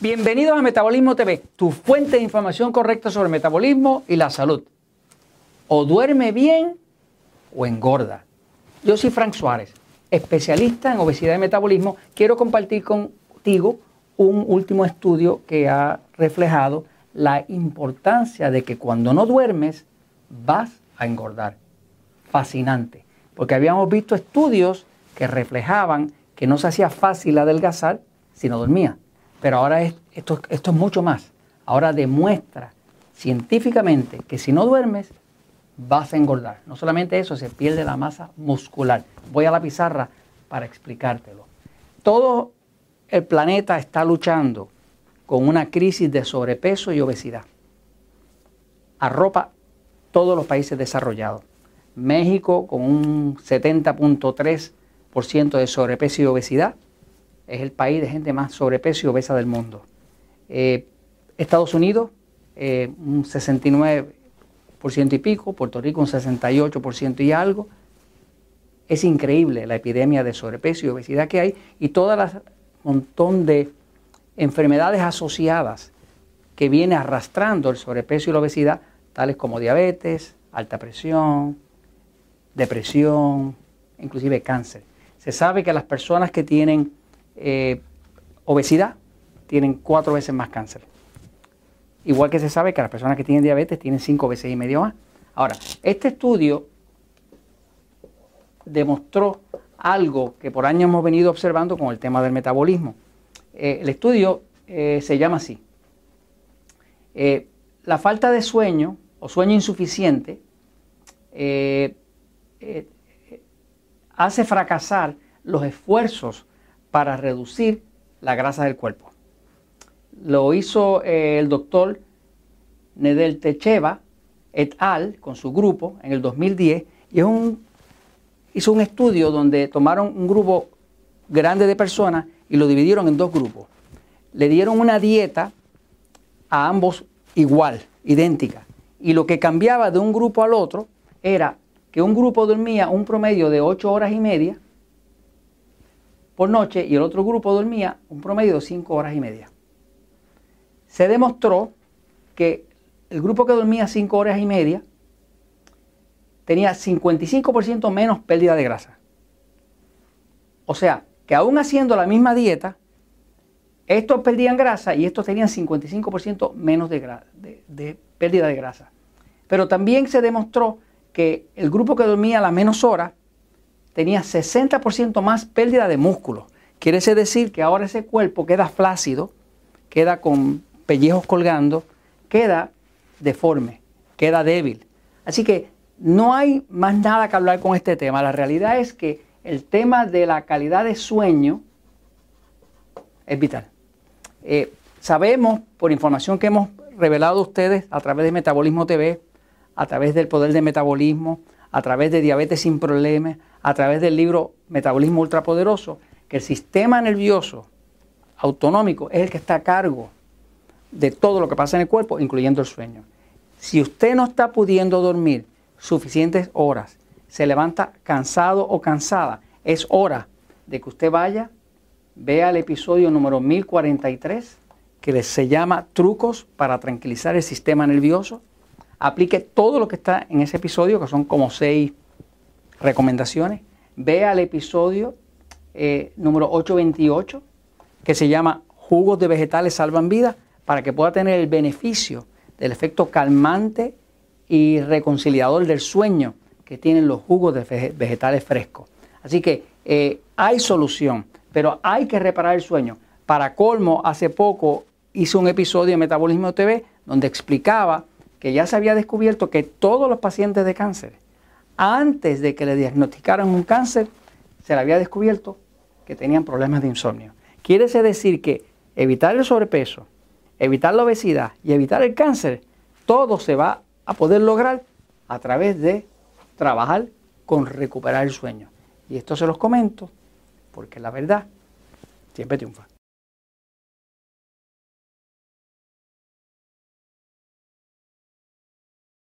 Bienvenidos a Metabolismo TV, tu fuente de información correcta sobre metabolismo y la salud. O duerme bien o engorda. Yo soy Frank Suárez, especialista en obesidad y metabolismo. Quiero compartir contigo un último estudio que ha reflejado la importancia de que cuando no duermes vas a engordar. Fascinante, porque habíamos visto estudios que reflejaban que no se hacía fácil adelgazar si no dormía. Pero ahora esto, esto es mucho más. Ahora demuestra científicamente que si no duermes, vas a engordar. No solamente eso, se pierde la masa muscular. Voy a la pizarra para explicártelo. Todo el planeta está luchando con una crisis de sobrepeso y obesidad. Arropa todos los países desarrollados. México con un 70.3% de sobrepeso y obesidad es el país de gente más sobrepeso y obesa del mundo. Eh, Estados Unidos, eh, un 69% y pico, Puerto Rico un 68% y algo. Es increíble la epidemia de sobrepeso y obesidad que hay y todo el montón de enfermedades asociadas que viene arrastrando el sobrepeso y la obesidad, tales como diabetes, alta presión, depresión, inclusive cáncer. Se sabe que las personas que tienen eh, obesidad tienen cuatro veces más cáncer. Igual que se sabe que las personas que tienen diabetes tienen cinco veces y medio más. Ahora, este estudio demostró algo que por años hemos venido observando con el tema del metabolismo. Eh, el estudio eh, se llama así. la falta de sueño o sueño insuficiente hace fracasar los esfuerzos para reducir la grasa del cuerpo. Lo hizo eh, el doctor Nedel Techeva et al. con su grupo en el 2010 y un, hizo un estudio donde tomaron un grupo grande de personas y lo dividieron en dos grupos. Le dieron una dieta a ambos igual, idéntica. Y lo que cambiaba de un grupo al otro era que un grupo dormía un promedio de 8 horas y media por noche y el otro grupo dormía un promedio de 5 horas y media. Se demostró que el grupo que dormía 5 horas y media tenía 55% menos pérdida de grasa. O sea, que aún haciendo la misma dieta, estos perdían grasa y estos tenían 55% menos de, de, pérdida de grasa. Pero también se demostró que el grupo que dormía las menos horas tenía 60% más pérdida de músculo. Quiere decir que ahora ese cuerpo queda flácido, queda con pellejos colgando, queda deforme, queda débil. Así que no hay más nada que hablar con este tema. La realidad es que el tema de la calidad de sueño es vital. Eh, sabemos, por información que hemos revelado a ustedes a través de Metabolismo TV, a través del poder de metabolismo, a través de diabetes sin problemas, a través del libro Metabolismo Ultrapoderoso, que el sistema nervioso autonómico es el que está a cargo de todo lo que pasa en el cuerpo, incluyendo el sueño. Si usted no está pudiendo dormir suficientes horas, se levanta cansado o cansada, es hora de que usted vaya, vea el episodio número 1043, que se llama Trucos para tranquilizar el sistema nervioso. Aplique todo lo que está en ese episodio, que son como seis recomendaciones, vea el episodio eh, número 828 que se llama Jugos de vegetales salvan vidas para que pueda tener el beneficio del efecto calmante y reconciliador del sueño que tienen los jugos de vegetales frescos. Así que eh, hay solución, pero hay que reparar el sueño. Para colmo, hace poco hice un episodio de Metabolismo TV donde explicaba que ya se había descubierto que todos los pacientes de cáncer antes de que le diagnosticaran un cáncer, se le había descubierto que tenían problemas de insomnio. Quiere decir que evitar el sobrepeso, evitar la obesidad y evitar el cáncer, todo se va a poder lograr a través de trabajar con recuperar el sueño. Y esto se los comento porque la verdad siempre triunfa.